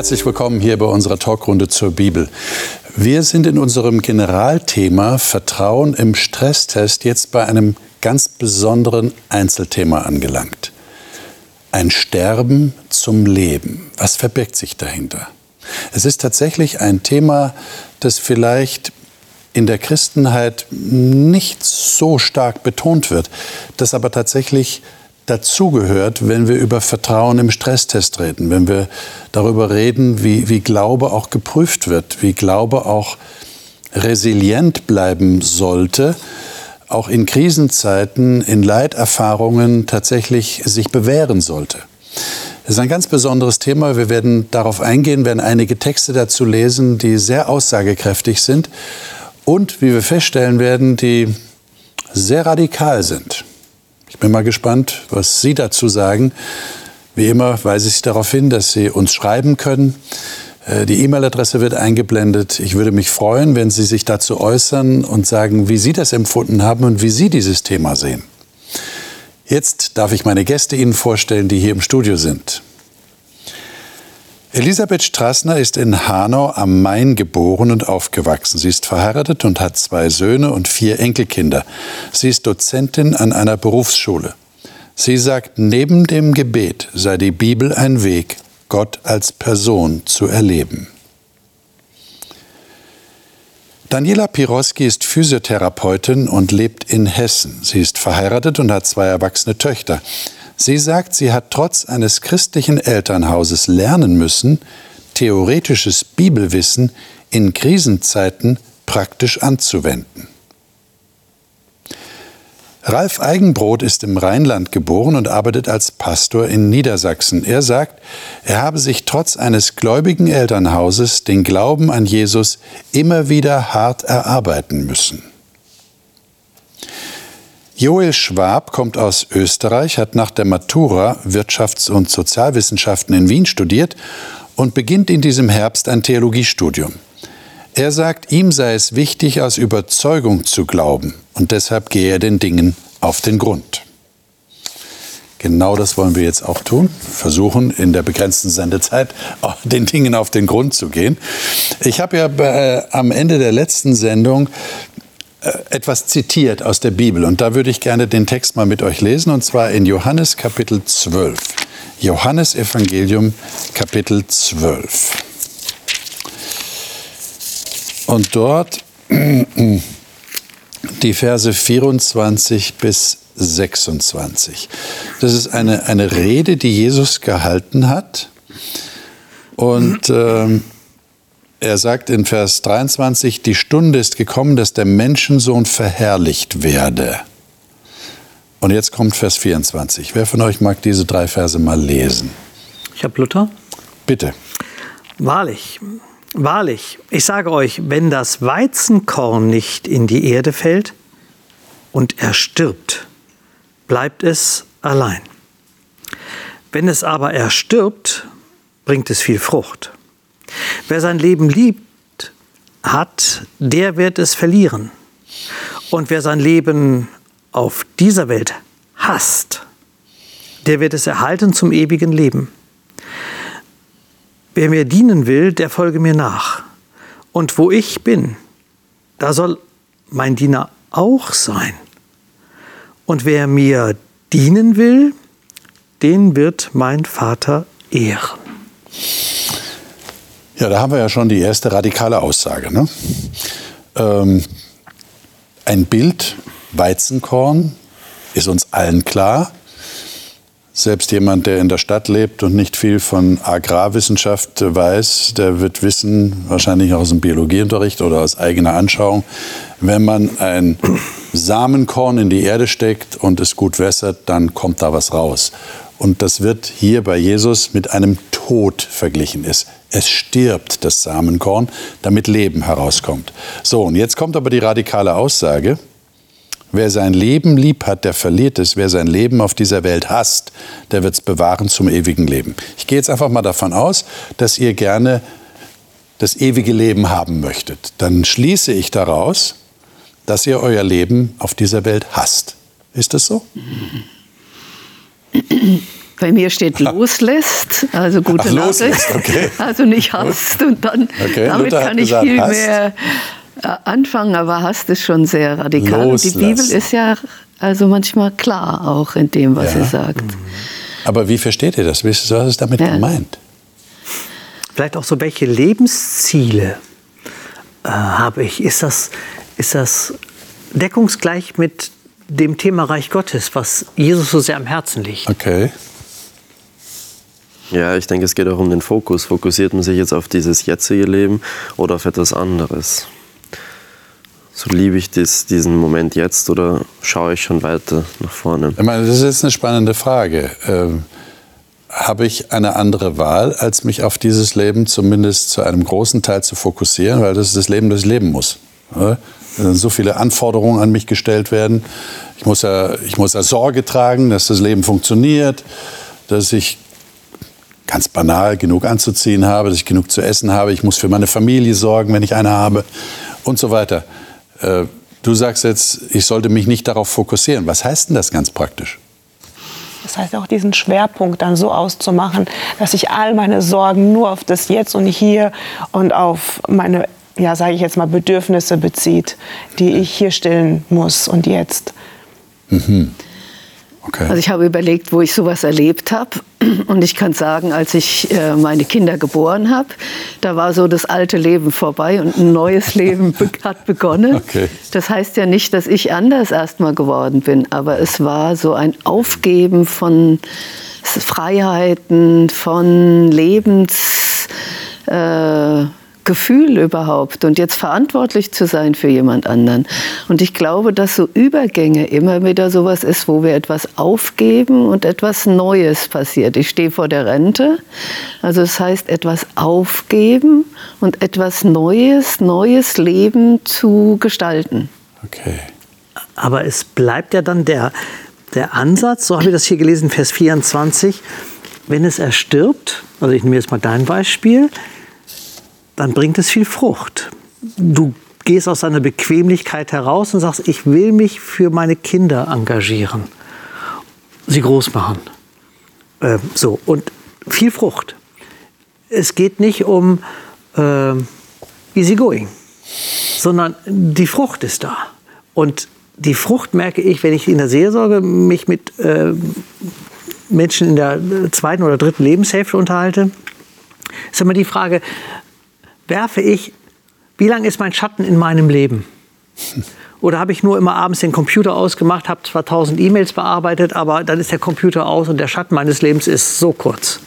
Herzlich willkommen hier bei unserer Talkrunde zur Bibel. Wir sind in unserem Generalthema Vertrauen im Stresstest jetzt bei einem ganz besonderen Einzelthema angelangt. Ein Sterben zum Leben. Was verbirgt sich dahinter? Es ist tatsächlich ein Thema, das vielleicht in der Christenheit nicht so stark betont wird, das aber tatsächlich dazugehört, wenn wir über Vertrauen im Stresstest reden, wenn wir darüber reden, wie, wie Glaube auch geprüft wird, wie Glaube auch resilient bleiben sollte, auch in Krisenzeiten, in Leiterfahrungen tatsächlich sich bewähren sollte. Das ist ein ganz besonderes Thema. Wir werden darauf eingehen, werden einige Texte dazu lesen, die sehr aussagekräftig sind und, wie wir feststellen werden, die sehr radikal sind. Bin mal gespannt, was Sie dazu sagen. Wie immer weise ich darauf hin, dass Sie uns schreiben können. Äh, die E-Mail-Adresse wird eingeblendet. Ich würde mich freuen, wenn Sie sich dazu äußern und sagen, wie Sie das empfunden haben und wie Sie dieses Thema sehen. Jetzt darf ich meine Gäste Ihnen vorstellen, die hier im Studio sind. Elisabeth Strassner ist in Hanau am Main geboren und aufgewachsen. Sie ist verheiratet und hat zwei Söhne und vier Enkelkinder. Sie ist Dozentin an einer Berufsschule. Sie sagt, neben dem Gebet sei die Bibel ein Weg, Gott als Person zu erleben. Daniela Piroski ist Physiotherapeutin und lebt in Hessen. Sie ist verheiratet und hat zwei erwachsene Töchter. Sie sagt, sie hat trotz eines christlichen Elternhauses lernen müssen, theoretisches Bibelwissen in Krisenzeiten praktisch anzuwenden. Ralf Eigenbrot ist im Rheinland geboren und arbeitet als Pastor in Niedersachsen. Er sagt, er habe sich trotz eines gläubigen Elternhauses den Glauben an Jesus immer wieder hart erarbeiten müssen. Joel Schwab kommt aus Österreich, hat nach der Matura Wirtschafts- und Sozialwissenschaften in Wien studiert und beginnt in diesem Herbst ein Theologiestudium. Er sagt, ihm sei es wichtig, aus Überzeugung zu glauben und deshalb gehe er den Dingen auf den Grund. Genau das wollen wir jetzt auch tun. Versuchen, in der begrenzten Sendezeit den Dingen auf den Grund zu gehen. Ich habe ja äh, am Ende der letzten Sendung etwas zitiert aus der Bibel. Und da würde ich gerne den Text mal mit euch lesen, und zwar in Johannes Kapitel 12. Johannes Evangelium Kapitel 12. Und dort die Verse 24 bis 26. Das ist eine, eine Rede, die Jesus gehalten hat. Und ähm, er sagt in Vers 23, die Stunde ist gekommen, dass der Menschensohn verherrlicht werde. Und jetzt kommt Vers 24. Wer von euch mag diese drei Verse mal lesen? Ich habe Luther. Bitte. Wahrlich, wahrlich, ich sage euch, wenn das Weizenkorn nicht in die Erde fällt und er stirbt, bleibt es allein. Wenn es aber erstirbt, bringt es viel Frucht. Wer sein Leben liebt hat, der wird es verlieren. Und wer sein Leben auf dieser Welt hasst, der wird es erhalten zum ewigen Leben. Wer mir dienen will, der folge mir nach. Und wo ich bin, da soll mein Diener auch sein. Und wer mir dienen will, den wird mein Vater ehren. Ja, da haben wir ja schon die erste radikale Aussage. Ne? Ähm, ein Bild, Weizenkorn, ist uns allen klar. Selbst jemand, der in der Stadt lebt und nicht viel von Agrarwissenschaft weiß, der wird wissen, wahrscheinlich aus dem Biologieunterricht oder aus eigener Anschauung, wenn man ein Samenkorn in die Erde steckt und es gut wässert, dann kommt da was raus. Und das wird hier bei Jesus mit einem Tod verglichen. Es, es stirbt das Samenkorn, damit Leben herauskommt. So, und jetzt kommt aber die radikale Aussage. Wer sein Leben lieb hat, der verliert es. Wer sein Leben auf dieser Welt hasst, der wird es bewahren zum ewigen Leben. Ich gehe jetzt einfach mal davon aus, dass ihr gerne das ewige Leben haben möchtet. Dann schließe ich daraus, dass ihr euer Leben auf dieser Welt hasst. Ist das so? Bei mir steht loslässt, also gute Ach, Nachricht. Okay. Also nicht hast und dann okay. damit Luther kann ich gesagt, viel hast. mehr äh, anfangen, aber hast ist schon sehr radikal. Und die Bibel ist ja also manchmal klar auch in dem, was ja. sie sagt. Aber wie versteht ihr das? Was ist damit ja. gemeint? Vielleicht auch so, welche Lebensziele äh, habe ich? Ist das, ist das deckungsgleich mit dem Thema Reich Gottes, was Jesus so sehr am Herzen liegt? Okay. Ja, ich denke, es geht auch um den Fokus. Fokussiert man sich jetzt auf dieses jetzige Leben oder auf etwas anderes? So liebe ich das, diesen Moment jetzt oder schaue ich schon weiter nach vorne? Ich meine, das ist jetzt eine spannende Frage. Ähm, habe ich eine andere Wahl, als mich auf dieses Leben zumindest zu einem großen Teil zu fokussieren? Weil das ist das Leben, das ich leben muss. Ja? So viele Anforderungen an mich gestellt werden. Ich muss ja, ich muss ja Sorge tragen, dass das Leben funktioniert, dass ich ganz banal genug anzuziehen habe, dass ich genug zu essen habe, ich muss für meine Familie sorgen, wenn ich eine habe und so weiter. Äh, du sagst jetzt, ich sollte mich nicht darauf fokussieren. Was heißt denn das ganz praktisch? Das heißt auch diesen Schwerpunkt dann so auszumachen, dass ich all meine Sorgen nur auf das Jetzt und Hier und auf meine, ja, sage ich jetzt mal, Bedürfnisse bezieht, die ich hier stillen muss und jetzt. Mhm. Okay. Also ich habe überlegt, wo ich sowas erlebt habe. Und ich kann sagen, als ich äh, meine Kinder geboren habe, da war so das alte Leben vorbei und ein neues Leben hat begonnen. Okay. Das heißt ja nicht, dass ich anders erstmal geworden bin, aber es war so ein Aufgeben von Freiheiten, von Lebens... Äh, Gefühl überhaupt und jetzt verantwortlich zu sein für jemand anderen. Und ich glaube, dass so Übergänge immer wieder sowas ist, wo wir etwas aufgeben und etwas Neues passiert. Ich stehe vor der Rente, also es das heißt etwas aufgeben und etwas Neues, neues Leben zu gestalten. Okay. Aber es bleibt ja dann der, der Ansatz, so habe ich das hier gelesen, Vers 24, wenn es erstirbt, also ich nehme jetzt mal dein Beispiel, dann bringt es viel Frucht. Du gehst aus deiner Bequemlichkeit heraus und sagst, ich will mich für meine Kinder engagieren, sie groß machen. Äh, so, und viel Frucht. Es geht nicht um äh, easy going, sondern die Frucht ist da. Und die Frucht merke ich, wenn ich in der Seelsorge mich mit äh, Menschen in der zweiten oder dritten Lebenshälfte unterhalte, ist immer die Frage, werfe ich, wie lange ist mein Schatten in meinem Leben? Oder habe ich nur immer abends den Computer ausgemacht, habe zwar tausend E-Mails bearbeitet, aber dann ist der Computer aus und der Schatten meines Lebens ist so kurz.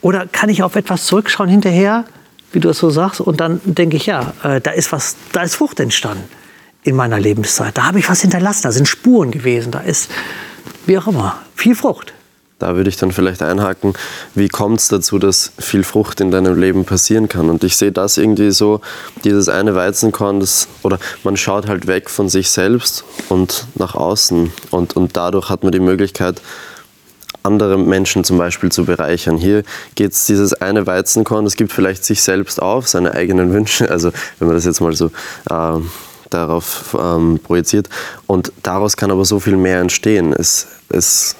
Oder kann ich auf etwas zurückschauen hinterher, wie du es so sagst, und dann denke ich, ja, äh, da ist was, da ist Frucht entstanden in meiner Lebenszeit. Da habe ich was hinterlassen, da sind Spuren gewesen, da ist, wie auch immer, viel Frucht. Da würde ich dann vielleicht einhaken, wie kommt es dazu, dass viel Frucht in deinem Leben passieren kann? Und ich sehe das irgendwie so, dieses eine Weizenkorn, das, oder man schaut halt weg von sich selbst und nach außen. Und, und dadurch hat man die Möglichkeit, andere Menschen zum Beispiel zu bereichern. Hier geht es dieses eine Weizenkorn, das gibt vielleicht sich selbst auf, seine eigenen Wünsche, also wenn man das jetzt mal so äh, darauf ähm, projiziert. Und daraus kann aber so viel mehr entstehen. Es, es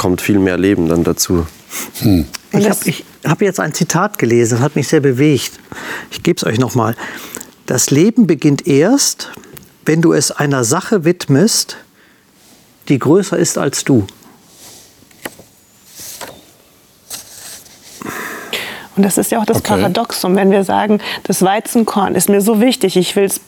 kommt viel mehr Leben dann dazu. Hm. Ich habe hab jetzt ein Zitat gelesen, das hat mich sehr bewegt. Ich gebe es euch nochmal. Das Leben beginnt erst, wenn du es einer Sache widmest, die größer ist als du. Und das ist ja auch das okay. Paradoxum, wenn wir sagen, das Weizenkorn ist mir so wichtig, ich will es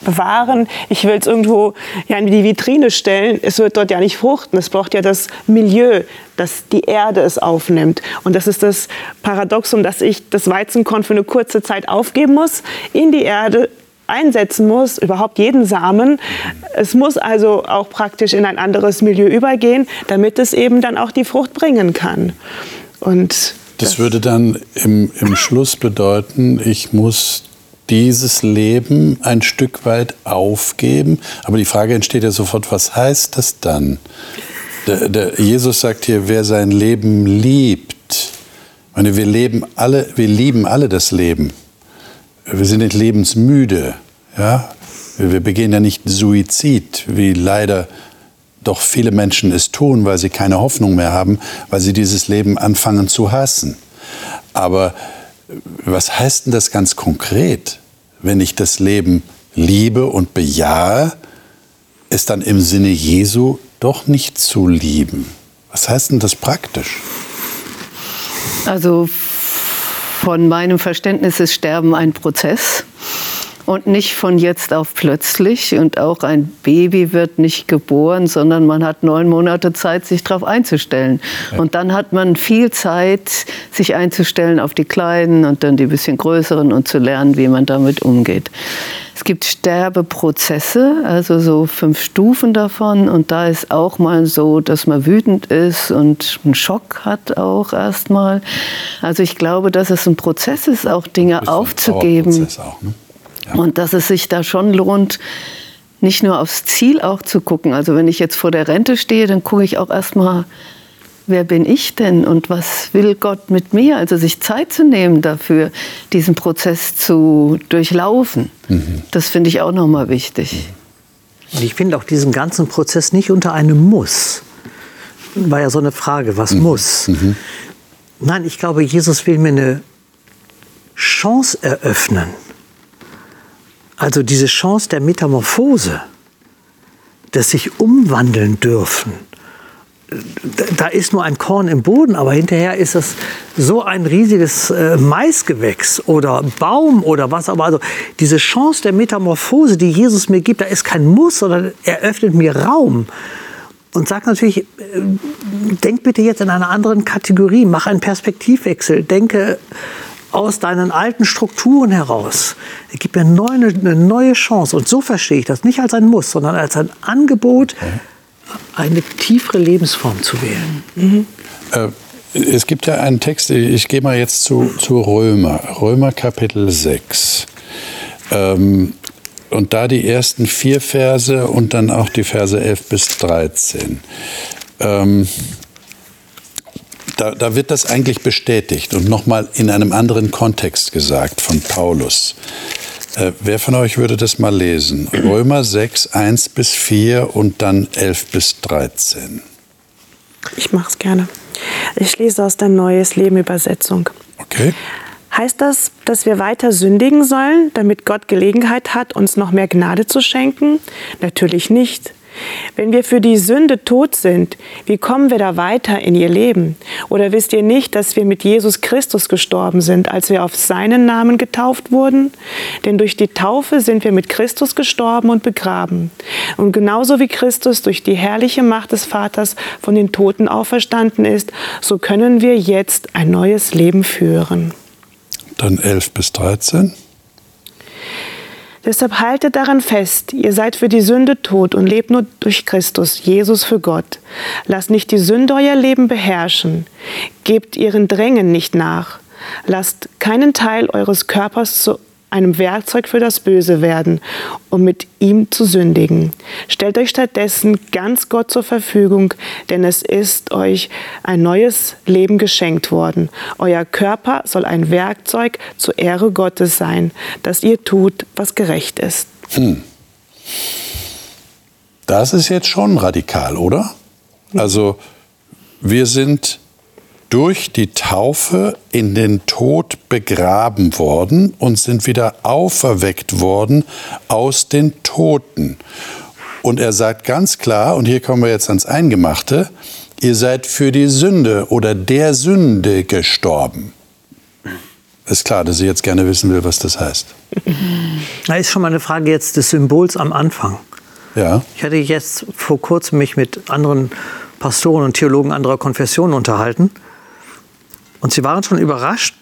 bewahren, ich will es irgendwo ja, in die Vitrine stellen, es wird dort ja nicht fruchten. Es braucht ja das Milieu, dass die Erde es aufnimmt. Und das ist das Paradoxum, dass ich das Weizenkorn für eine kurze Zeit aufgeben muss, in die Erde einsetzen muss, überhaupt jeden Samen. Es muss also auch praktisch in ein anderes Milieu übergehen, damit es eben dann auch die Frucht bringen kann. Und das, das würde dann im, im Schluss bedeuten, ich muss dieses Leben ein Stück weit aufgeben. Aber die Frage entsteht ja sofort, was heißt das dann? Der, der Jesus sagt hier, wer sein Leben liebt. Ich meine, wir, leben alle, wir lieben alle das Leben. Wir sind nicht lebensmüde. Ja? Wir begehen ja nicht Suizid, wie leider doch viele Menschen es tun, weil sie keine Hoffnung mehr haben, weil sie dieses Leben anfangen zu hassen. Aber was heißt denn das ganz konkret, wenn ich das Leben liebe und bejahe, es dann im Sinne Jesu doch nicht zu lieben? Was heißt denn das praktisch? Also von meinem Verständnis ist Sterben ein Prozess und nicht von jetzt auf plötzlich. Und auch ein Baby wird nicht geboren, sondern man hat neun Monate Zeit, sich darauf einzustellen. Und dann hat man viel Zeit, sich einzustellen auf die Kleinen und dann die bisschen größeren und zu lernen, wie man damit umgeht. Es gibt Sterbeprozesse, also so fünf Stufen davon. Und da ist auch mal so, dass man wütend ist und einen Schock hat auch erstmal. Also ich glaube, dass es ein Prozess ist, auch Dinge aufzugeben. Auch, ne? Und dass es sich da schon lohnt, nicht nur aufs Ziel auch zu gucken. Also wenn ich jetzt vor der Rente stehe, dann gucke ich auch erstmal, wer bin ich denn und was will Gott mit mir? Also sich Zeit zu nehmen dafür, diesen Prozess zu durchlaufen. Mhm. Das finde ich auch nochmal wichtig. Und ich finde auch diesen ganzen Prozess nicht unter einem Muss. War ja so eine Frage, was mhm. muss? Mhm. Nein, ich glaube, Jesus will mir eine Chance eröffnen also diese Chance der Metamorphose, dass sich umwandeln dürfen, da ist nur ein Korn im Boden, aber hinterher ist es so ein riesiges äh, Maisgewächs oder Baum oder was. Aber also diese Chance der Metamorphose, die Jesus mir gibt, da ist kein Muss, sondern er öffnet mir Raum und sagt natürlich, äh, denk bitte jetzt in einer anderen Kategorie, mach einen Perspektivwechsel, denke aus deinen alten Strukturen heraus. Er gibt mir eine neue, Chance. Und so verstehe ich das. Nicht als ein Muss, sondern als ein Angebot, eine tiefere Lebensform zu wählen. Mhm. Äh, es gibt ja einen Text, ich gehe mal jetzt zu, zu Römer, Römer Kapitel 6. Ähm, und da die ersten vier Verse und dann auch die Verse 11 bis 13. Ähm, da, da wird das eigentlich bestätigt und nochmal in einem anderen Kontext gesagt von Paulus. Äh, wer von euch würde das mal lesen? Römer 6, 1 bis 4 und dann 11 bis 13. Ich mache es gerne. Ich lese aus der Neues Leben Übersetzung. Okay. Heißt das, dass wir weiter sündigen sollen, damit Gott Gelegenheit hat, uns noch mehr Gnade zu schenken? Natürlich nicht. Wenn wir für die Sünde tot sind, wie kommen wir da weiter in ihr Leben? Oder wisst ihr nicht, dass wir mit Jesus Christus gestorben sind, als wir auf seinen Namen getauft wurden? Denn durch die Taufe sind wir mit Christus gestorben und begraben. Und genauso wie Christus durch die herrliche Macht des Vaters von den Toten auferstanden ist, so können wir jetzt ein neues Leben führen. Dann 11 bis 13. Deshalb haltet daran fest, ihr seid für die Sünde tot und lebt nur durch Christus, Jesus für Gott. Lasst nicht die Sünde euer Leben beherrschen. Gebt ihren Drängen nicht nach. Lasst keinen Teil eures Körpers zu einem Werkzeug für das Böse werden, um mit ihm zu sündigen. Stellt euch stattdessen ganz Gott zur Verfügung, denn es ist euch ein neues Leben geschenkt worden. Euer Körper soll ein Werkzeug zur Ehre Gottes sein, dass ihr tut, was gerecht ist. Hm. Das ist jetzt schon radikal, oder? Also wir sind durch die Taufe in den Tod begraben worden und sind wieder auferweckt worden aus den Toten. Und er sagt ganz klar, und hier kommen wir jetzt ans Eingemachte, ihr seid für die Sünde oder der Sünde gestorben. Ist klar, dass ich jetzt gerne wissen will, was das heißt. Da ist schon mal eine Frage jetzt des Symbols am Anfang. Ja. Ich hatte jetzt vor kurzem mich mit anderen Pastoren und Theologen anderer Konfessionen unterhalten. Und sie waren schon überrascht,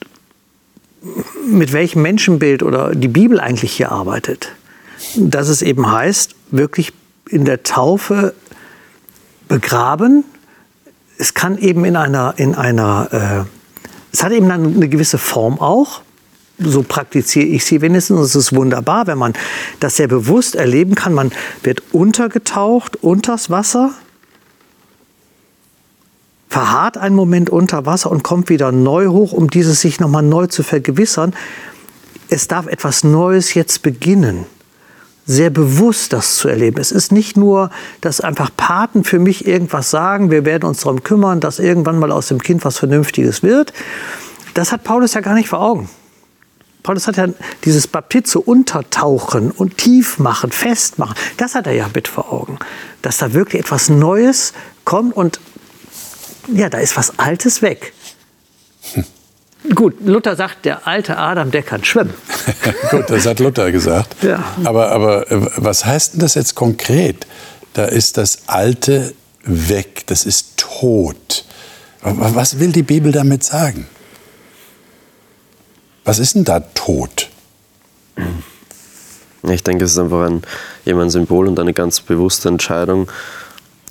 mit welchem Menschenbild oder die Bibel eigentlich hier arbeitet. Dass es eben heißt, wirklich in der Taufe begraben. Es kann eben in einer, in einer äh, es hat eben eine gewisse Form auch. So praktiziere ich sie wenigstens. Es ist wunderbar, wenn man das sehr bewusst erleben kann. Man wird untergetaucht unters Wasser verharrt einen Moment unter Wasser und kommt wieder neu hoch, um dieses sich nochmal neu zu vergewissern. Es darf etwas Neues jetzt beginnen. sehr bewusst, das zu erleben. Es ist nicht nur, dass einfach Paten für mich irgendwas sagen, wir werden uns darum kümmern, dass irgendwann mal aus dem Kind was Vernünftiges wird. Das hat Paulus ja gar nicht vor Augen. Paulus hat ja dieses Baptizo untertauchen und tief machen, festmachen. Das hat er ja mit vor Augen. Dass da wirklich etwas Neues kommt und ja, da ist was Altes weg. Hm. Gut, Luther sagt, der alte Adam, der kann schwimmen. Gut, das hat Luther gesagt. Ja. Aber, aber äh, was heißt denn das jetzt konkret? Da ist das Alte weg, das ist tot. Was will die Bibel damit sagen? Was ist denn da tot? Ich denke, es ist einfach ein, eben ein Symbol und eine ganz bewusste Entscheidung,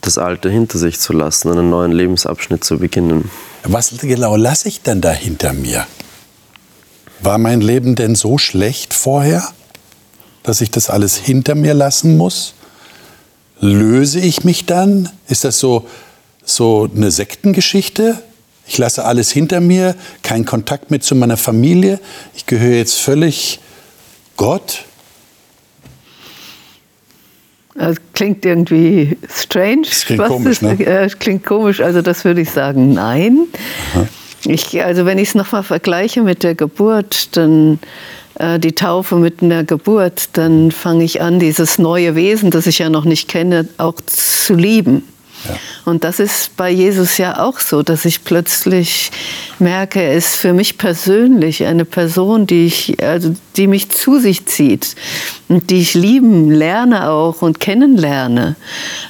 das Alte hinter sich zu lassen, einen neuen Lebensabschnitt zu beginnen. Was genau lasse ich denn da hinter mir? War mein Leben denn so schlecht vorher, dass ich das alles hinter mir lassen muss? Löse ich mich dann? Ist das so, so eine Sektengeschichte? Ich lasse alles hinter mir, keinen Kontakt mehr zu meiner Familie. Ich gehöre jetzt völlig Gott. Das klingt irgendwie strange. Das klingt komisch, ist, ne? äh, klingt komisch, also das würde ich sagen, nein. Ich, also wenn ich es nochmal vergleiche mit der Geburt, dann äh, die Taufe mit einer Geburt, dann fange ich an, dieses neue Wesen, das ich ja noch nicht kenne, auch zu lieben. Und das ist bei Jesus ja auch so, dass ich plötzlich merke, er ist für mich persönlich eine Person, die, ich, also die mich zu sich zieht und die ich lieben lerne auch und kennenlerne.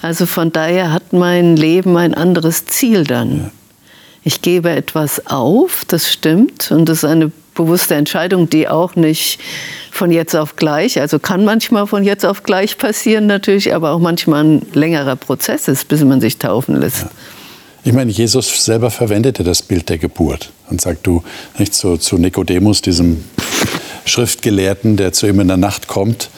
Also von daher hat mein Leben ein anderes Ziel dann. Ich gebe etwas auf, das stimmt, und das ist eine bewusste Entscheidung, die auch nicht von jetzt auf gleich, also kann manchmal von jetzt auf gleich passieren natürlich, aber auch manchmal ein längerer Prozess ist, bis man sich taufen lässt. Ja. Ich meine, Jesus selber verwendete das Bild der Geburt und sagt du nicht so zu Nikodemus, diesem Schriftgelehrten, der zu ihm in der Nacht kommt.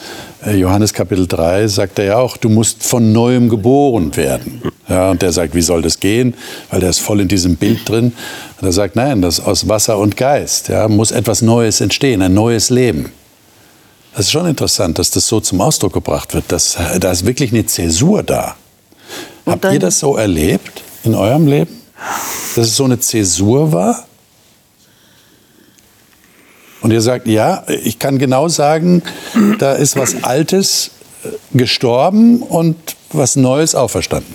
Äh, Johannes Kapitel 3 sagt er ja auch, du musst von neuem geboren werden. Ja, und der sagt, wie soll das gehen? Weil der ist voll in diesem Bild drin. Und er sagt, nein, das aus Wasser und Geist ja, muss etwas Neues entstehen, ein neues Leben. Das ist schon interessant, dass das so zum Ausdruck gebracht wird. Dass, da ist wirklich eine Zäsur da. Habt ihr das so erlebt in eurem Leben? Dass es so eine Zäsur war? Und ihr sagt, ja, ich kann genau sagen, da ist was Altes äh, gestorben und was Neues auferstanden.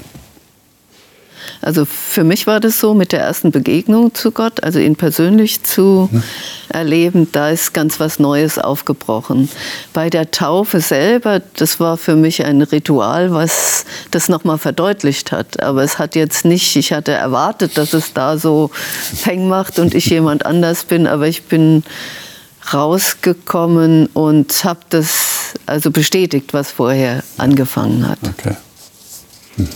Also für mich war das so mit der ersten Begegnung zu Gott, also ihn persönlich zu hm. erleben, da ist ganz was Neues aufgebrochen. Bei der Taufe selber, das war für mich ein Ritual, was das nochmal verdeutlicht hat. Aber es hat jetzt nicht, ich hatte erwartet, dass es da so Peng macht und ich jemand anders bin, aber ich bin rausgekommen und habe das also bestätigt, was vorher angefangen hat. Okay. Hm.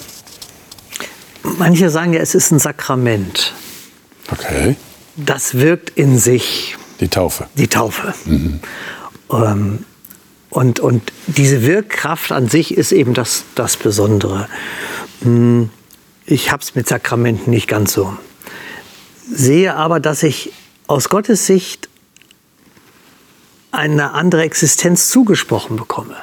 Manche sagen ja, es ist ein Sakrament. Okay. Das wirkt in sich. Die Taufe. Die Taufe. Mhm. Ähm, und, und diese Wirkkraft an sich ist eben das, das Besondere. Hm, ich habe es mit Sakramenten nicht ganz so. Sehe aber, dass ich aus Gottes Sicht eine andere Existenz zugesprochen bekomme.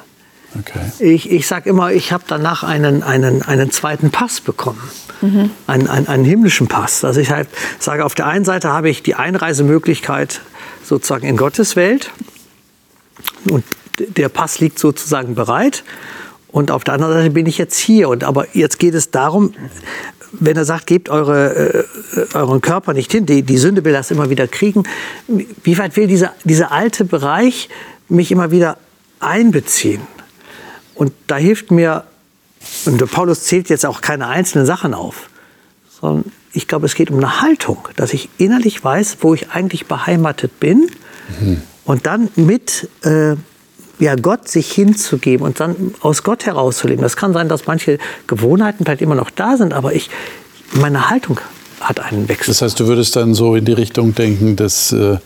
Okay. Ich, ich sage immer, ich habe danach einen, einen, einen zweiten Pass bekommen, mhm. einen, einen, einen, himmlischen Pass. Also ich halt sage, auf der einen Seite habe ich die Einreisemöglichkeit sozusagen in Gottes Welt und der Pass liegt sozusagen bereit. Und auf der anderen Seite bin ich jetzt hier. Und aber jetzt geht es darum, wenn er sagt, gebt eure, äh, euren Körper nicht hin, die, die Sünde will das immer wieder kriegen, wie weit will dieser, dieser alte Bereich mich immer wieder einbeziehen? Und da hilft mir, und Paulus zählt jetzt auch keine einzelnen Sachen auf, sondern ich glaube, es geht um eine Haltung, dass ich innerlich weiß, wo ich eigentlich beheimatet bin mhm. und dann mit äh, ja, Gott sich hinzugeben und dann aus Gott herauszuleben. Das kann sein, dass manche Gewohnheiten vielleicht immer noch da sind, aber ich, meine Haltung hat einen Wechsel. Das heißt, du würdest dann so in die Richtung denken, dass, äh,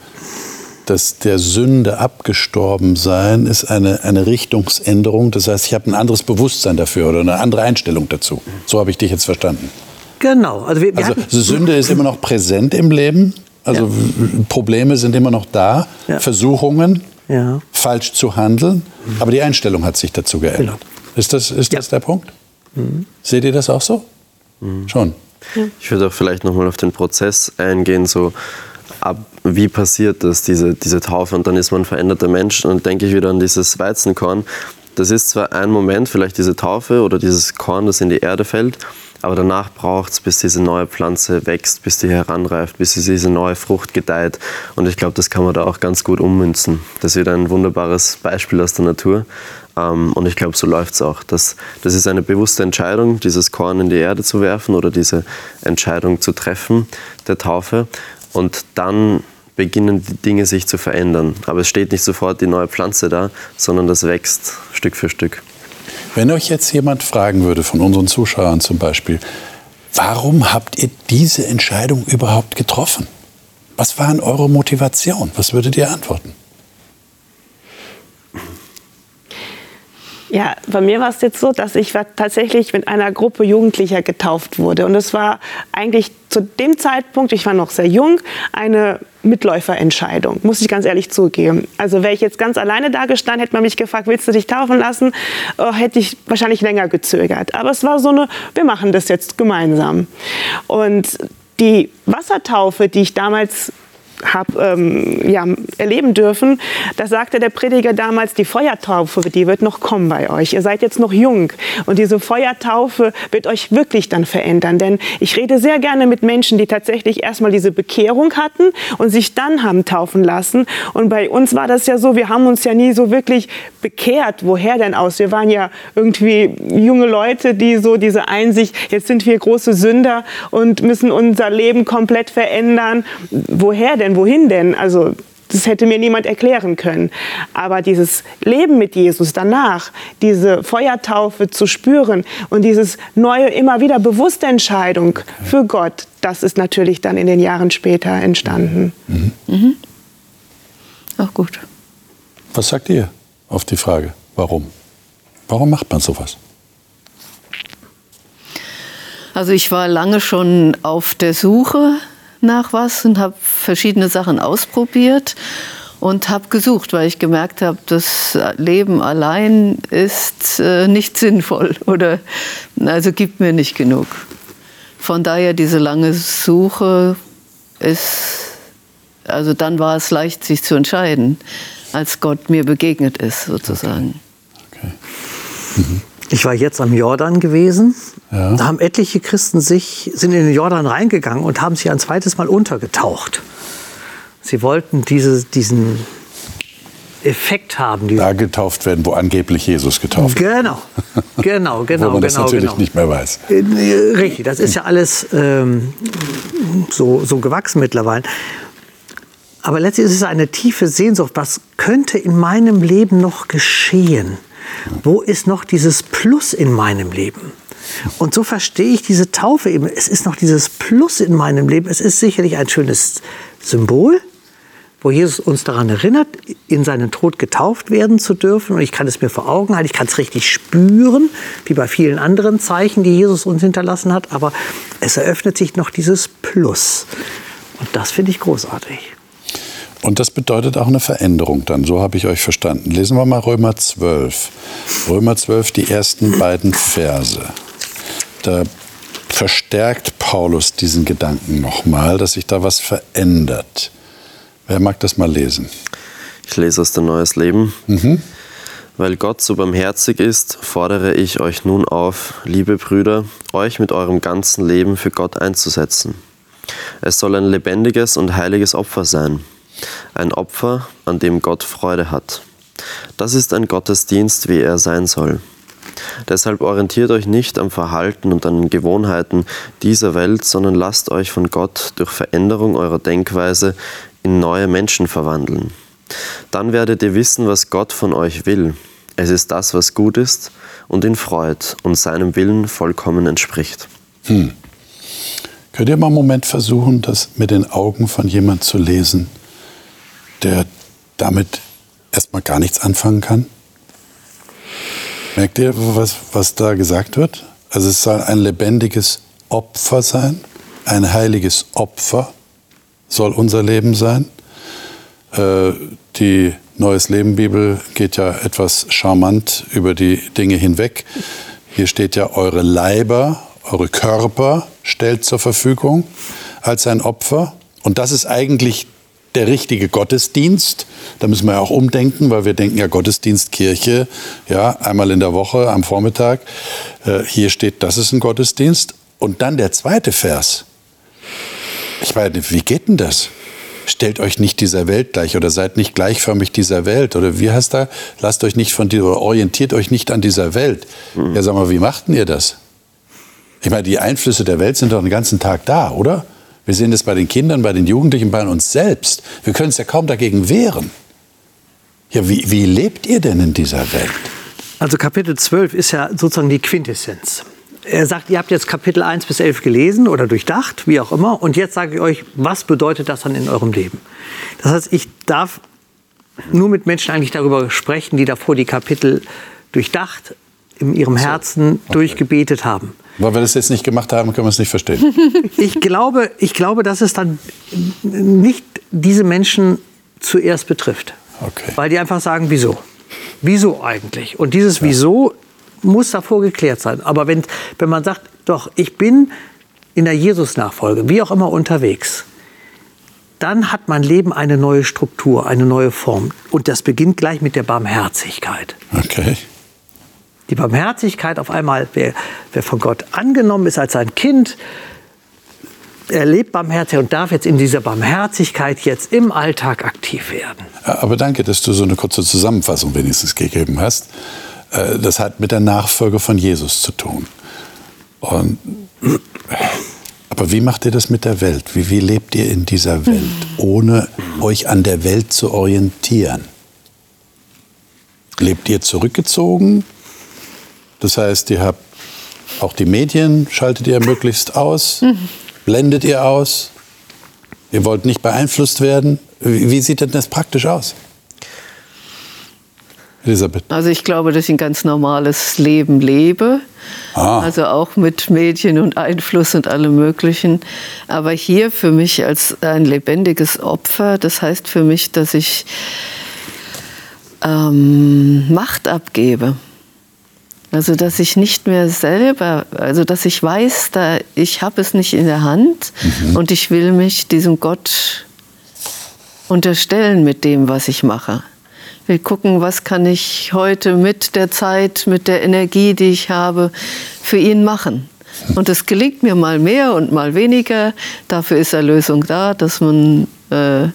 dass der Sünde abgestorben sein ist eine, eine Richtungsänderung. Das heißt, ich habe ein anderes Bewusstsein dafür oder eine andere Einstellung dazu. So habe ich dich jetzt verstanden. Genau. Also, wir, wir also Sünde ist immer noch präsent im Leben. Also ja. Probleme sind immer noch da, ja. Versuchungen ja. falsch zu handeln, mhm. aber die Einstellung hat sich dazu geändert. Genau. Ist das, ist ja. das der Punkt? Mhm. Seht ihr das auch so? Mhm. Schon. Ich würde auch vielleicht nochmal auf den Prozess eingehen, so ab, wie passiert das, diese, diese Taufe und dann ist man ein veränderter Mensch und denke ich wieder an dieses Weizenkorn. Das ist zwar ein Moment, vielleicht diese Taufe oder dieses Korn, das in die Erde fällt, aber danach braucht es, bis diese neue Pflanze wächst, bis die heranreift, bis diese neue Frucht gedeiht. Und ich glaube, das kann man da auch ganz gut ummünzen. Das ist wieder ein wunderbares Beispiel aus der Natur. Ähm, und ich glaube, so läuft es auch. Das, das ist eine bewusste Entscheidung, dieses Korn in die Erde zu werfen oder diese Entscheidung zu treffen, der Taufe. Und dann beginnen die Dinge sich zu verändern. Aber es steht nicht sofort die neue Pflanze da, sondern das wächst Stück für Stück. Wenn euch jetzt jemand fragen würde, von unseren Zuschauern zum Beispiel, warum habt ihr diese Entscheidung überhaupt getroffen? Was war eure Motivation? Was würdet ihr antworten? Ja, bei mir war es jetzt so, dass ich tatsächlich mit einer Gruppe Jugendlicher getauft wurde. Und es war eigentlich zu dem Zeitpunkt, ich war noch sehr jung, eine Mitläuferentscheidung, muss ich ganz ehrlich zugeben. Also wäre ich jetzt ganz alleine da gestanden, hätte man mich gefragt, willst du dich taufen lassen, oh, hätte ich wahrscheinlich länger gezögert. Aber es war so eine, wir machen das jetzt gemeinsam. Und die Wassertaufe, die ich damals habe ähm, ja, erleben dürfen, da sagte der Prediger damals, die Feuertaufe, die wird noch kommen bei euch. Ihr seid jetzt noch jung und diese Feuertaufe wird euch wirklich dann verändern. Denn ich rede sehr gerne mit Menschen, die tatsächlich erstmal diese Bekehrung hatten und sich dann haben taufen lassen. Und bei uns war das ja so, wir haben uns ja nie so wirklich bekehrt. Woher denn aus? Wir waren ja irgendwie junge Leute, die so diese Einsicht, jetzt sind wir große Sünder und müssen unser Leben komplett verändern. Woher denn? Denn, wohin denn? Also das hätte mir niemand erklären können. Aber dieses Leben mit Jesus danach, diese Feuertaufe zu spüren und dieses neue, immer wieder bewusste Entscheidung für Gott, das ist natürlich dann in den Jahren später entstanden. Mhm. Mhm. Auch gut. Was sagt ihr auf die Frage, warum? Warum macht man sowas? Also ich war lange schon auf der Suche nach was und habe verschiedene Sachen ausprobiert und habe gesucht, weil ich gemerkt habe, das Leben allein ist äh, nicht sinnvoll oder also gibt mir nicht genug. Von daher diese lange Suche ist, also dann war es leicht, sich zu entscheiden, als Gott mir begegnet ist, sozusagen. Okay. Okay. Mhm. Ich war jetzt am Jordan gewesen. Ja. Da haben etliche Christen sich, sind in den Jordan reingegangen und haben sich ein zweites Mal untergetaucht. Sie wollten diese, diesen Effekt haben. da getauft werden, wo angeblich Jesus getauft wird. Genau, genau, genau. wo man das genau, natürlich genau. nicht mehr weiß. Äh, richtig, das ist ja alles ähm, so, so gewachsen mittlerweile. Aber letztlich ist es eine tiefe Sehnsucht. Was könnte in meinem Leben noch geschehen? Wo ist noch dieses Plus in meinem Leben? Und so verstehe ich diese Taufe eben. Es ist noch dieses Plus in meinem Leben. Es ist sicherlich ein schönes Symbol, wo Jesus uns daran erinnert, in seinen Tod getauft werden zu dürfen. Und ich kann es mir vor Augen halten, ich kann es richtig spüren, wie bei vielen anderen Zeichen, die Jesus uns hinterlassen hat. Aber es eröffnet sich noch dieses Plus. Und das finde ich großartig. Und das bedeutet auch eine Veränderung dann, so habe ich euch verstanden. Lesen wir mal Römer 12. Römer 12, die ersten beiden Verse. Da verstärkt Paulus diesen Gedanken nochmal, dass sich da was verändert. Wer mag das mal lesen? Ich lese aus der Neues Leben. Mhm. Weil Gott so barmherzig ist, fordere ich euch nun auf, liebe Brüder, euch mit eurem ganzen Leben für Gott einzusetzen. Es soll ein lebendiges und heiliges Opfer sein ein Opfer, an dem Gott Freude hat. Das ist ein Gottesdienst, wie er sein soll. Deshalb orientiert euch nicht am Verhalten und an den Gewohnheiten dieser Welt, sondern lasst euch von Gott durch Veränderung eurer Denkweise in neue Menschen verwandeln. Dann werdet ihr wissen, was Gott von euch will. Es ist das, was gut ist und ihn freut und seinem Willen vollkommen entspricht. Hm. Könnt ihr mal einen Moment versuchen, das mit den Augen von jemand zu lesen, der damit erstmal gar nichts anfangen kann? Merkt ihr, was, was da gesagt wird? Also es soll ein lebendiges Opfer sein, ein heiliges Opfer soll unser Leben sein. Äh, die Neues Leben Bibel geht ja etwas charmant über die Dinge hinweg. Hier steht ja, eure Leiber, eure Körper stellt zur Verfügung als ein Opfer. Und das ist eigentlich der richtige Gottesdienst. Da müssen wir ja auch umdenken, weil wir denken ja Gottesdienst, Kirche, ja, einmal in der Woche am Vormittag. Äh, hier steht, das ist ein Gottesdienst. Und dann der zweite Vers. Ich meine, wie geht denn das? Stellt euch nicht dieser Welt gleich oder seid nicht gleichförmig dieser Welt oder wie heißt da? Lasst euch nicht von dir oder orientiert euch nicht an dieser Welt. Mhm. Ja, sag mal, wie machten ihr das? Ich meine, die Einflüsse der Welt sind doch den ganzen Tag da, oder? Wir sehen das bei den Kindern, bei den Jugendlichen, bei uns selbst. Wir können es ja kaum dagegen wehren. Ja, wie, wie lebt ihr denn in dieser Welt? Also Kapitel 12 ist ja sozusagen die Quintessenz. Er sagt, ihr habt jetzt Kapitel 1 bis 11 gelesen oder durchdacht, wie auch immer. Und jetzt sage ich euch, was bedeutet das dann in eurem Leben? Das heißt, ich darf nur mit Menschen eigentlich darüber sprechen, die davor die Kapitel durchdacht, in ihrem Herzen okay. durchgebetet haben. Weil wir das jetzt nicht gemacht haben, können wir es nicht verstehen. ich, glaube, ich glaube, dass es dann nicht diese Menschen zuerst betrifft. Okay. Weil die einfach sagen, wieso? Wieso eigentlich? Und dieses ja. Wieso muss davor geklärt sein. Aber wenn, wenn man sagt, doch, ich bin in der Jesus-Nachfolge, wie auch immer unterwegs, dann hat mein Leben eine neue Struktur, eine neue Form. Und das beginnt gleich mit der Barmherzigkeit. Okay die Barmherzigkeit auf einmal, wer, wer von Gott angenommen ist als sein Kind, erlebt Barmherzigkeit und darf jetzt in dieser Barmherzigkeit jetzt im Alltag aktiv werden. Aber danke, dass du so eine kurze Zusammenfassung wenigstens gegeben hast. Äh, das hat mit der Nachfolge von Jesus zu tun. Und, aber wie macht ihr das mit der Welt? Wie, wie lebt ihr in dieser Welt, ohne euch an der Welt zu orientieren? Lebt ihr zurückgezogen? Das heißt, ihr habt auch die Medien, schaltet ihr möglichst aus, blendet ihr aus, ihr wollt nicht beeinflusst werden. Wie sieht denn das praktisch aus? Elisabeth. Also ich glaube, dass ich ein ganz normales Leben lebe. Ah. Also auch mit Medien und Einfluss und allem Möglichen. Aber hier für mich als ein lebendiges Opfer, das heißt für mich, dass ich ähm, Macht abgebe. Also dass ich nicht mehr selber, also dass ich weiß, da ich habe es nicht in der Hand mhm. und ich will mich diesem Gott unterstellen mit dem, was ich mache. Ich will gucken, was kann ich heute mit der Zeit, mit der Energie, die ich habe, für ihn machen. Und es gelingt mir mal mehr und mal weniger. Dafür ist Erlösung da, dass man äh,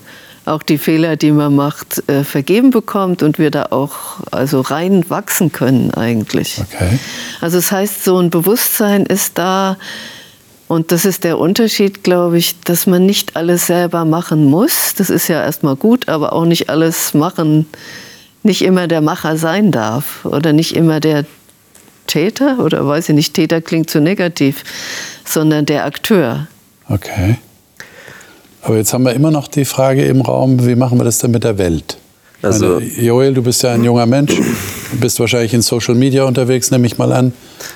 auch die Fehler, die man macht, äh, vergeben bekommt und wir da auch also rein wachsen können eigentlich. Okay. Also das heißt, so ein Bewusstsein ist da und das ist der Unterschied, glaube ich, dass man nicht alles selber machen muss. Das ist ja erstmal gut, aber auch nicht alles machen, nicht immer der Macher sein darf oder nicht immer der Täter oder weiß ich nicht, Täter klingt zu negativ, sondern der Akteur. Okay. Aber jetzt haben wir immer noch die Frage im Raum, wie machen wir das denn mit der Welt? Also, Meine, Joel, du bist ja ein junger Mensch, du bist wahrscheinlich in Social Media unterwegs, nehme ich mal an.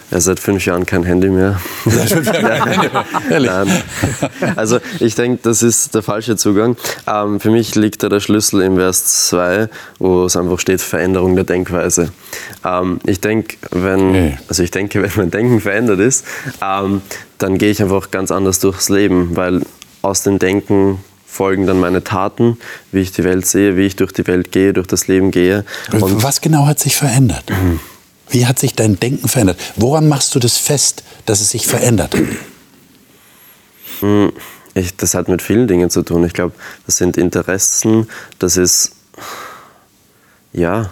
Ja, seit fünf Jahren kein Handy mehr. Seit fünf Jahren kein Handy mehr. Ehrlich? Nein. Also ich denke, das ist der falsche Zugang. Ähm, für mich liegt da der Schlüssel im Vers 2, wo es einfach steht, Veränderung der Denkweise. Ähm, ich denke, wenn, okay. also ich denke, wenn mein Denken verändert ist, ähm, dann gehe ich einfach ganz anders durchs Leben, weil aus dem Denken folgen dann meine Taten, wie ich die Welt sehe, wie ich durch die Welt gehe, durch das Leben gehe. Und Was genau hat sich verändert? Mhm. Wie hat sich dein Denken verändert? Woran machst du das fest, dass es sich verändert hat? Hm, ich, das hat mit vielen Dingen zu tun. Ich glaube, das sind Interessen, das ist, ja,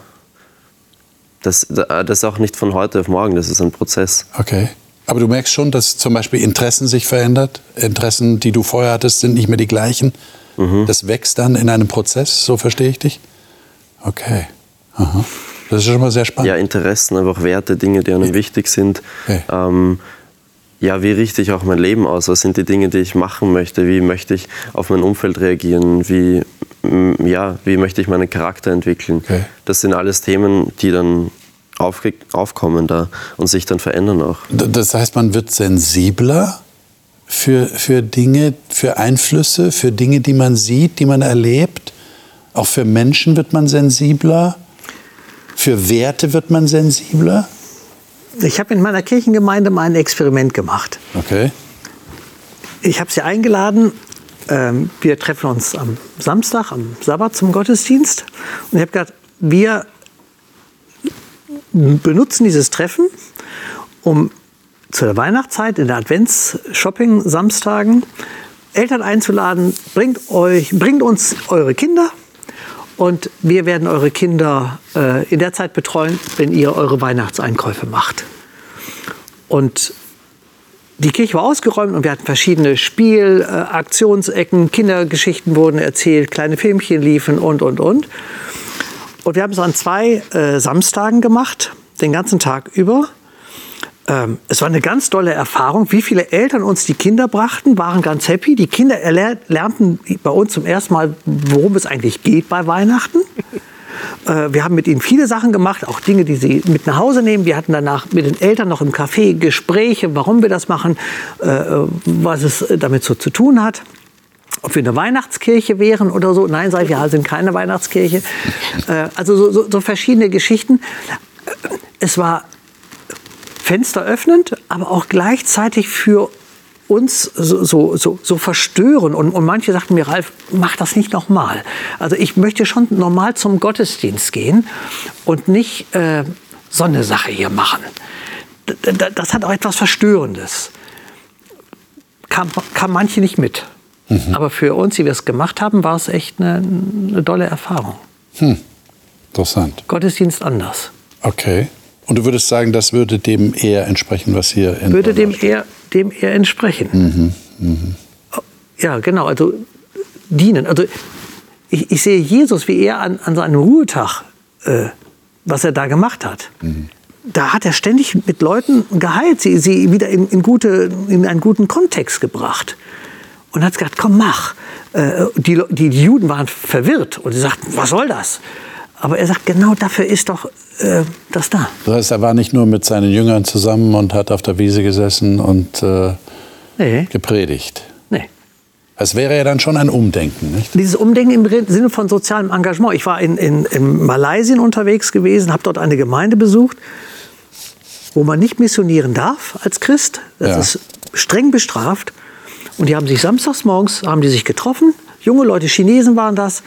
das, das ist auch nicht von heute auf morgen, das ist ein Prozess. Okay. Aber du merkst schon, dass zum Beispiel Interessen sich verändert. Interessen, die du vorher hattest, sind nicht mehr die gleichen. Mhm. Das wächst dann in einem Prozess, so verstehe ich dich? Okay. Aha. Das ist schon mal sehr spannend. Ja, Interessen, einfach Werte, Dinge, die einem ja. wichtig sind. Okay. Ähm, ja, wie richte ich auch mein Leben aus? Was sind die Dinge, die ich machen möchte? Wie möchte ich auf mein Umfeld reagieren? Wie, ja, wie möchte ich meinen Charakter entwickeln? Okay. Das sind alles Themen, die dann aufkommen da und sich dann verändern auch. Das heißt, man wird sensibler für, für Dinge, für Einflüsse, für Dinge, die man sieht, die man erlebt. Auch für Menschen wird man sensibler? Für Werte wird man sensibler? Ich habe in meiner Kirchengemeinde mal ein Experiment gemacht. Okay. Ich habe sie eingeladen. Ähm, wir treffen uns am Samstag, am Sabbat zum Gottesdienst. Und ich habe gesagt, wir benutzen dieses Treffen, um zu der Weihnachtszeit, in der Advents-Shopping-Samstagen, Eltern einzuladen, bringt, euch, bringt uns eure Kinder und wir werden eure Kinder äh, in der Zeit betreuen, wenn ihr eure Weihnachtseinkäufe macht. Und die Kirche war ausgeräumt und wir hatten verschiedene Spiel-, äh, Kindergeschichten wurden erzählt, kleine Filmchen liefen und, und, und. Und wir haben es an zwei äh, Samstagen gemacht, den ganzen Tag über. Ähm, es war eine ganz tolle Erfahrung. Wie viele Eltern uns die Kinder brachten, waren ganz happy. Die Kinder lernten bei uns zum ersten Mal, worum es eigentlich geht bei Weihnachten. Äh, wir haben mit ihnen viele Sachen gemacht, auch Dinge, die sie mit nach Hause nehmen. Wir hatten danach mit den Eltern noch im Café Gespräche, warum wir das machen, äh, was es damit so zu tun hat ob wir eine Weihnachtskirche wären oder so. Nein, sage ich, ja, sind keine Weihnachtskirche. Äh, also so, so, so verschiedene Geschichten. Es war fensteröffnend, aber auch gleichzeitig für uns so, so, so, so verstören. Und, und manche sagten mir, Ralf, mach das nicht nochmal. Also ich möchte schon normal zum Gottesdienst gehen und nicht äh, so eine Sache hier machen. Das hat auch etwas Verstörendes. Kam, kam manche nicht mit. Mhm. Aber für uns, die wir es gemacht haben, war es echt eine, eine tolle Erfahrung. Hm. Interessant. Gottesdienst anders. Okay. Und du würdest sagen, das würde dem eher entsprechen, was hier in Würde dem eher, dem eher entsprechen. Mhm. Mhm. Ja, genau. Also dienen. Also ich, ich, sehe Jesus, wie er an, an seinem Ruhetag, äh, was er da gemacht hat. Mhm. Da hat er ständig mit Leuten geheilt, sie, sie wieder in, in, gute, in einen guten Kontext gebracht und hat gesagt, komm, mach. Äh, die, die, Juden waren verwirrt und sie sagten, was soll das? Aber er sagt, genau dafür ist doch äh, das da. Das heißt, er war nicht nur mit seinen Jüngern zusammen und hat auf der Wiese gesessen und äh, nee. gepredigt. Nee. Es wäre ja dann schon ein Umdenken. Nicht? Dieses Umdenken im Sinne von sozialem Engagement. Ich war in, in, in Malaysien unterwegs gewesen, habe dort eine Gemeinde besucht, wo man nicht missionieren darf als Christ. Das ja. ist streng bestraft. Und die haben sich samstags morgens haben die sich getroffen. Junge Leute, Chinesen waren das,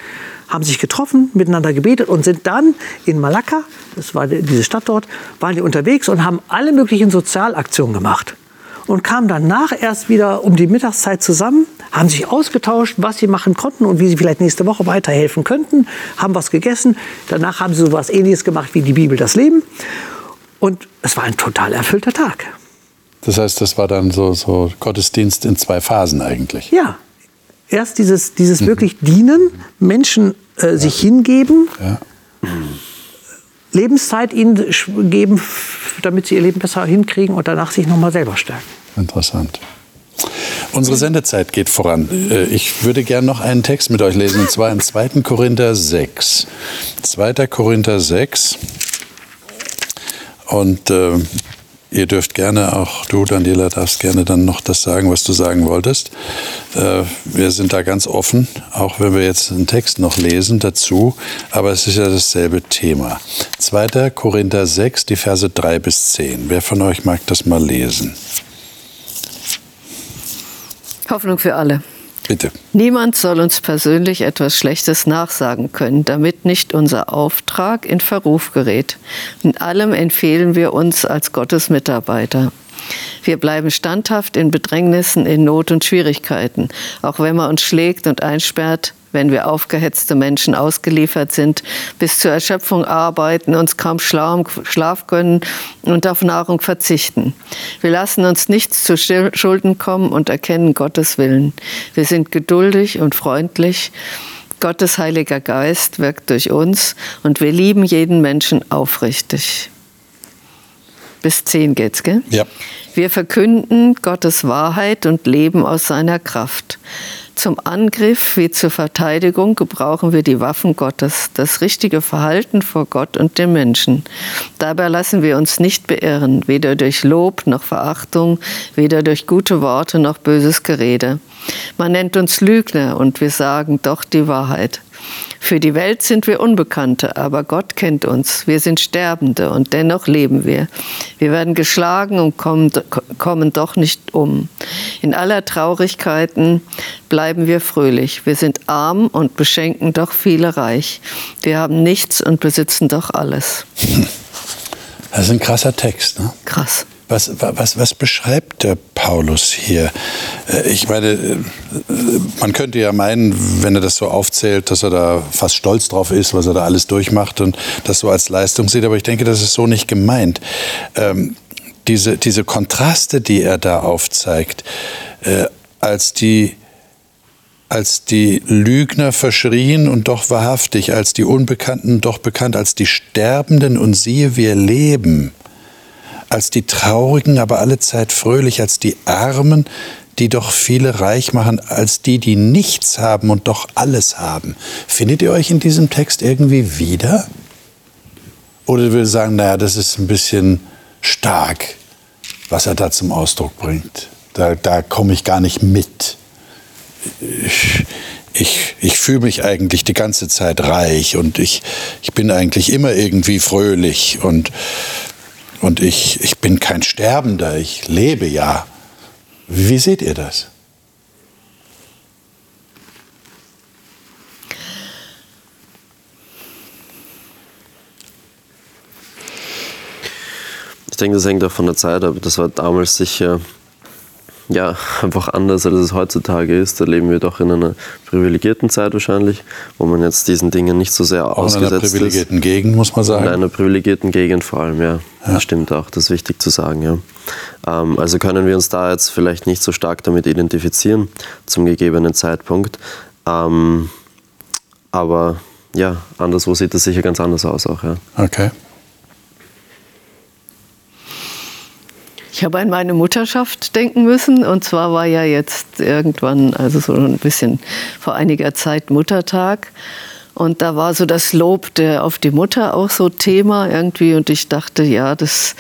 haben sich getroffen, miteinander gebetet und sind dann in Malakka, das war diese Stadt dort, waren die unterwegs und haben alle möglichen Sozialaktionen gemacht. Und kamen danach erst wieder um die Mittagszeit zusammen, haben sich ausgetauscht, was sie machen konnten und wie sie vielleicht nächste Woche weiterhelfen könnten, haben was gegessen. Danach haben sie so etwas Ähnliches gemacht wie die Bibel das Leben. Und es war ein total erfüllter Tag. Das heißt, das war dann so, so Gottesdienst in zwei Phasen eigentlich. Ja. Erst dieses, dieses mhm. wirklich Dienen, Menschen äh, ja. sich hingeben, ja. Lebenszeit ihnen geben, damit sie ihr Leben besser hinkriegen und danach sich nochmal selber stärken. Interessant. Unsere Sendezeit geht voran. Äh, ich würde gerne noch einen Text mit euch lesen, und zwar im 2. Korinther 6. 2. Korinther 6. Und äh, Ihr dürft gerne, auch du, Daniela, darfst gerne dann noch das sagen, was du sagen wolltest. Äh, wir sind da ganz offen, auch wenn wir jetzt einen Text noch lesen dazu, aber es ist ja dasselbe Thema. 2. Korinther 6, die Verse 3 bis 10. Wer von euch mag das mal lesen? Hoffnung für alle. Bitte. Niemand soll uns persönlich etwas Schlechtes nachsagen können, damit nicht unser Auftrag in Verruf gerät. In allem empfehlen wir uns als Gottes Mitarbeiter. Wir bleiben standhaft in Bedrängnissen, in Not und Schwierigkeiten, auch wenn man uns schlägt und einsperrt, wenn wir aufgehetzte Menschen ausgeliefert sind, bis zur Erschöpfung arbeiten, uns kaum Schlaf gönnen und auf Nahrung verzichten. Wir lassen uns nichts zu Schulden kommen und erkennen Gottes Willen. Wir sind geduldig und freundlich. Gottes Heiliger Geist wirkt durch uns und wir lieben jeden Menschen aufrichtig. Bis zehn geht's, gell? Ja. Wir verkünden Gottes Wahrheit und leben aus seiner Kraft. Zum Angriff wie zur Verteidigung gebrauchen wir die Waffen Gottes, das richtige Verhalten vor Gott und den Menschen. Dabei lassen wir uns nicht beirren, weder durch Lob noch Verachtung, weder durch gute Worte noch böses Gerede. Man nennt uns Lügner und wir sagen doch die Wahrheit. Für die Welt sind wir Unbekannte, aber Gott kennt uns. Wir sind Sterbende und dennoch leben wir. Wir werden geschlagen und kommen, kommen doch nicht um. In aller Traurigkeiten bleiben wir fröhlich. Wir sind arm und beschenken doch viele reich. Wir haben nichts und besitzen doch alles. Das ist ein krasser Text, ne? Krass. Was, was, was beschreibt der Paulus hier? Äh, ich meine, äh, man könnte ja meinen, wenn er das so aufzählt, dass er da fast stolz drauf ist, was er da alles durchmacht und das so als Leistung sieht. Aber ich denke, das ist so nicht gemeint. Ähm, diese, diese Kontraste, die er da aufzeigt, äh, als die als die Lügner verschrien und doch wahrhaftig, als die Unbekannten doch bekannt, als die Sterbenden und siehe, wir leben als die Traurigen, aber allezeit fröhlich, als die Armen, die doch viele reich machen, als die, die nichts haben und doch alles haben. Findet ihr euch in diesem Text irgendwie wieder? Oder will sagen, naja, das ist ein bisschen stark, was er da zum Ausdruck bringt. Da, da komme ich gar nicht mit. Ich, ich, ich fühle mich eigentlich die ganze Zeit reich und ich, ich bin eigentlich immer irgendwie fröhlich und und ich, ich bin kein Sterbender, ich lebe ja. Wie seht ihr das? Ich denke, das hängt auch von der Zeit ab. Das war damals sicher ja, einfach anders, als es heutzutage ist. Da leben wir doch in einer privilegierten Zeit wahrscheinlich, wo man jetzt diesen Dingen nicht so sehr auch ausgesetzt ist. In einer privilegierten ist. Gegend, muss man sagen. In einer privilegierten Gegend vor allem, ja. ja. Das stimmt auch, das ist wichtig zu sagen, ja. Ähm, also können wir uns da jetzt vielleicht nicht so stark damit identifizieren, zum gegebenen Zeitpunkt. Ähm, aber ja, anderswo sieht das sicher ganz anders aus auch, ja. Okay. Ich habe an meine Mutterschaft denken müssen. Und zwar war ja jetzt irgendwann, also so ein bisschen vor einiger Zeit Muttertag. Und da war so das Lob der, auf die Mutter auch so Thema irgendwie. Und ich dachte, ja, das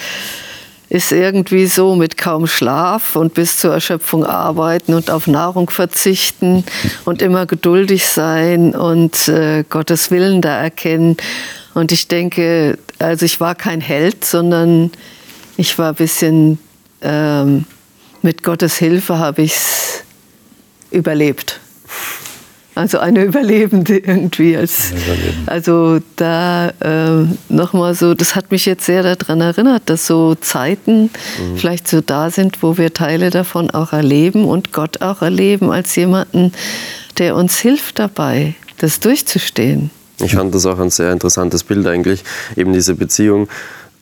ist irgendwie so mit kaum Schlaf und bis zur Erschöpfung arbeiten und auf Nahrung verzichten und immer geduldig sein und äh, Gottes Willen da erkennen. Und ich denke, also ich war kein Held, sondern ich war ein bisschen ähm, mit Gottes Hilfe habe ich es überlebt. Also eine Überlebende irgendwie. Als, also da äh, nochmal so, das hat mich jetzt sehr daran erinnert, dass so Zeiten mhm. vielleicht so da sind, wo wir Teile davon auch erleben und Gott auch erleben als jemanden, der uns hilft dabei, das durchzustehen. Ich fand das auch ein sehr interessantes Bild eigentlich, eben diese Beziehung.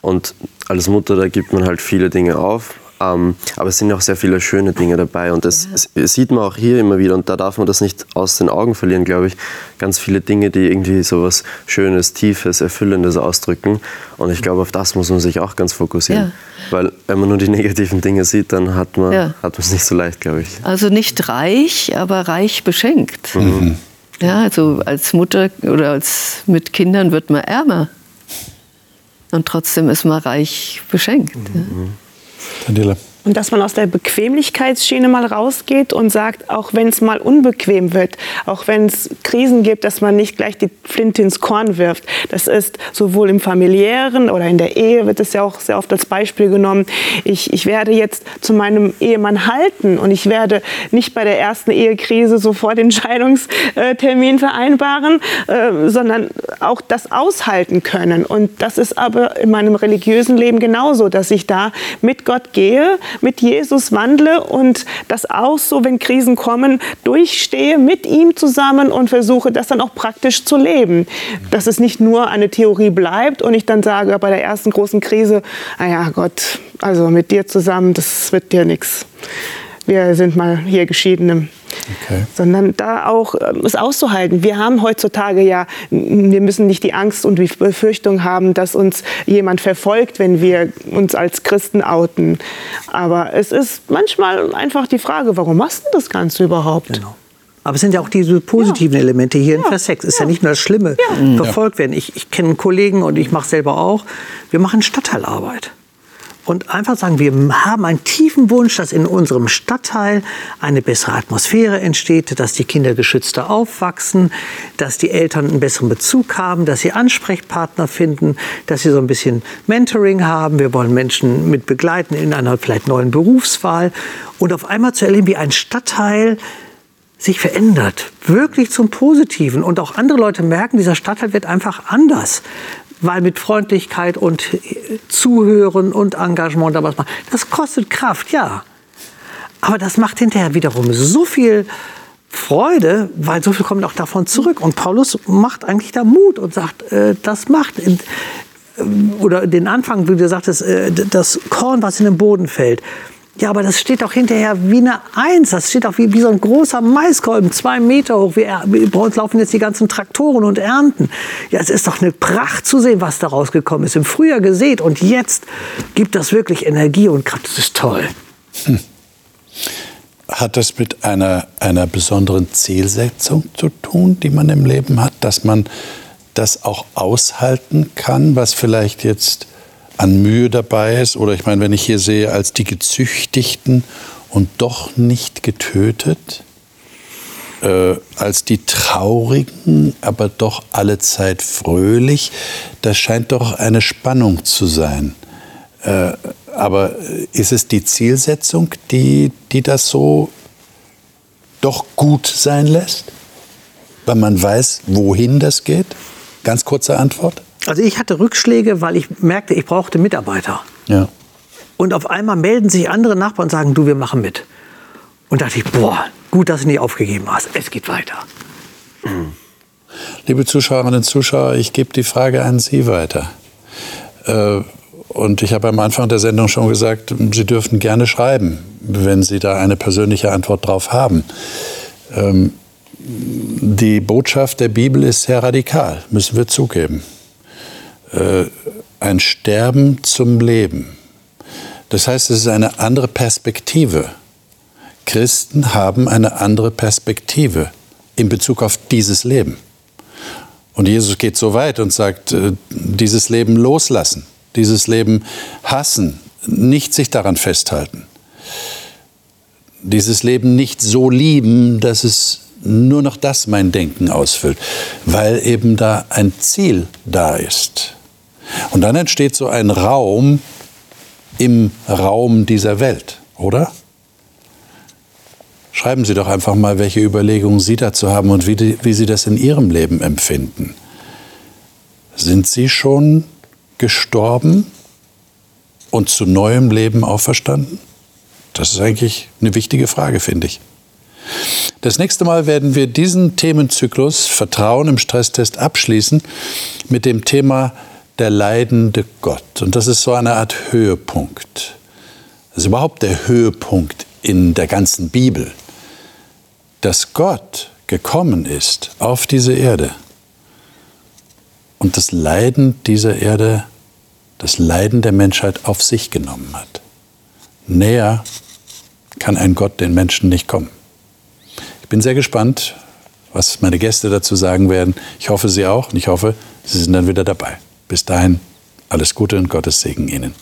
Und als Mutter, da gibt man halt viele Dinge auf, ähm, aber es sind auch sehr viele schöne Dinge dabei und das ja. sieht man auch hier immer wieder und da darf man das nicht aus den Augen verlieren, glaube ich. Ganz viele Dinge, die irgendwie so was Schönes, Tiefes, Erfüllendes ausdrücken und ich glaube, auf das muss man sich auch ganz fokussieren. Ja. Weil wenn man nur die negativen Dinge sieht, dann hat man ja. es nicht so leicht, glaube ich. Also nicht reich, aber reich beschenkt. Mhm. Ja, also als Mutter oder als mit Kindern wird man ärmer. Und trotzdem ist man reich beschenkt. Mhm. Daniela. Und dass man aus der Bequemlichkeitsschiene mal rausgeht und sagt, auch wenn es mal unbequem wird, auch wenn es Krisen gibt, dass man nicht gleich die Flinte ins Korn wirft. Das ist sowohl im familiären oder in der Ehe wird es ja auch sehr oft als Beispiel genommen. Ich, ich werde jetzt zu meinem Ehemann halten und ich werde nicht bei der ersten Ehekrise sofort den Scheidungstermin vereinbaren, äh, sondern auch das aushalten können. Und das ist aber in meinem religiösen Leben genauso, dass ich da mit Gott gehe, mit Jesus wandle und das auch so, wenn Krisen kommen, durchstehe mit ihm zusammen und versuche, das dann auch praktisch zu leben. Dass es nicht nur eine Theorie bleibt und ich dann sage bei der ersten großen Krise, naja Gott, also mit dir zusammen, das wird dir nichts. Wir sind mal hier Geschiedene. Okay. Sondern da auch ähm, es auszuhalten. Wir haben heutzutage ja, wir müssen nicht die Angst und die Befürchtung haben, dass uns jemand verfolgt, wenn wir uns als Christen outen. Aber es ist manchmal einfach die Frage, warum machst du das Ganze überhaupt? Genau. Aber es sind ja auch diese positiven ja. Elemente hier ja. in Vers 6. Ist ja, ja nicht nur das Schlimme, verfolgt werden. Ich, ich kenne Kollegen und ich mache selber auch. Wir machen Stadtteilarbeit. Und einfach sagen, wir haben einen tiefen Wunsch, dass in unserem Stadtteil eine bessere Atmosphäre entsteht, dass die Kinder geschützter aufwachsen, dass die Eltern einen besseren Bezug haben, dass sie Ansprechpartner finden, dass sie so ein bisschen Mentoring haben. Wir wollen Menschen mit begleiten in einer vielleicht neuen Berufswahl und auf einmal zu erleben, wie ein Stadtteil sich verändert, wirklich zum Positiven. Und auch andere Leute merken, dieser Stadtteil wird einfach anders weil mit Freundlichkeit und Zuhören und Engagement da was machen. Das kostet Kraft, ja. Aber das macht hinterher wiederum so viel Freude, weil so viel kommt auch davon zurück. Und Paulus macht eigentlich da Mut und sagt, äh, das macht. In, äh, oder den Anfang, wie du sagtest, äh, das Korn, was in den Boden fällt. Ja, aber das steht doch hinterher wie eine Eins. Das steht doch wie, wie so ein großer Maiskolben, zwei Meter hoch. Wir, bei uns laufen jetzt die ganzen Traktoren und Ernten. Ja, es ist doch eine Pracht zu sehen, was da rausgekommen ist. Im Frühjahr gesät und jetzt gibt das wirklich Energie und Kraft. Das ist toll. Hm. Hat das mit einer, einer besonderen Zielsetzung zu tun, die man im Leben hat, dass man das auch aushalten kann, was vielleicht jetzt an Mühe dabei ist. Oder ich meine, wenn ich hier sehe, als die Gezüchtigten und doch nicht getötet, äh, als die Traurigen, aber doch allezeit fröhlich, das scheint doch eine Spannung zu sein. Äh, aber ist es die Zielsetzung, die, die das so doch gut sein lässt? Weil man weiß, wohin das geht? Ganz kurze Antwort. Also ich hatte Rückschläge, weil ich merkte, ich brauchte Mitarbeiter. Ja. Und auf einmal melden sich andere Nachbarn und sagen, du, wir machen mit. Und dachte ich, boah, gut, dass du nicht aufgegeben hast. Es geht weiter. Liebe Zuschauerinnen und Zuschauer, ich gebe die Frage an Sie weiter. Äh, und ich habe am Anfang der Sendung schon gesagt, Sie dürfen gerne schreiben, wenn Sie da eine persönliche Antwort drauf haben. Ähm, die Botschaft der Bibel ist sehr radikal, müssen wir zugeben äh, ein Sterben zum Leben. Das heißt, es ist eine andere Perspektive. Christen haben eine andere Perspektive in Bezug auf dieses Leben. Und Jesus geht so weit und sagt, äh, dieses Leben loslassen, dieses Leben hassen, nicht sich daran festhalten. Dieses Leben nicht so lieben, dass es nur noch das mein Denken ausfüllt, weil eben da ein Ziel da ist. Und dann entsteht so ein Raum im Raum dieser Welt, oder? Schreiben Sie doch einfach mal, welche Überlegungen Sie dazu haben und wie, die, wie Sie das in Ihrem Leben empfinden. Sind Sie schon gestorben und zu neuem Leben auferstanden? Das ist eigentlich eine wichtige Frage, finde ich. Das nächste Mal werden wir diesen Themenzyklus Vertrauen im Stresstest abschließen mit dem Thema der leidende Gott. Und das ist so eine Art Höhepunkt. Das ist überhaupt der Höhepunkt in der ganzen Bibel, dass Gott gekommen ist auf diese Erde und das Leiden dieser Erde, das Leiden der Menschheit auf sich genommen hat. Näher kann ein Gott den Menschen nicht kommen. Ich bin sehr gespannt, was meine Gäste dazu sagen werden. Ich hoffe, Sie auch und ich hoffe, Sie sind dann wieder dabei. Bis dahin, alles Gute und Gottes Segen Ihnen.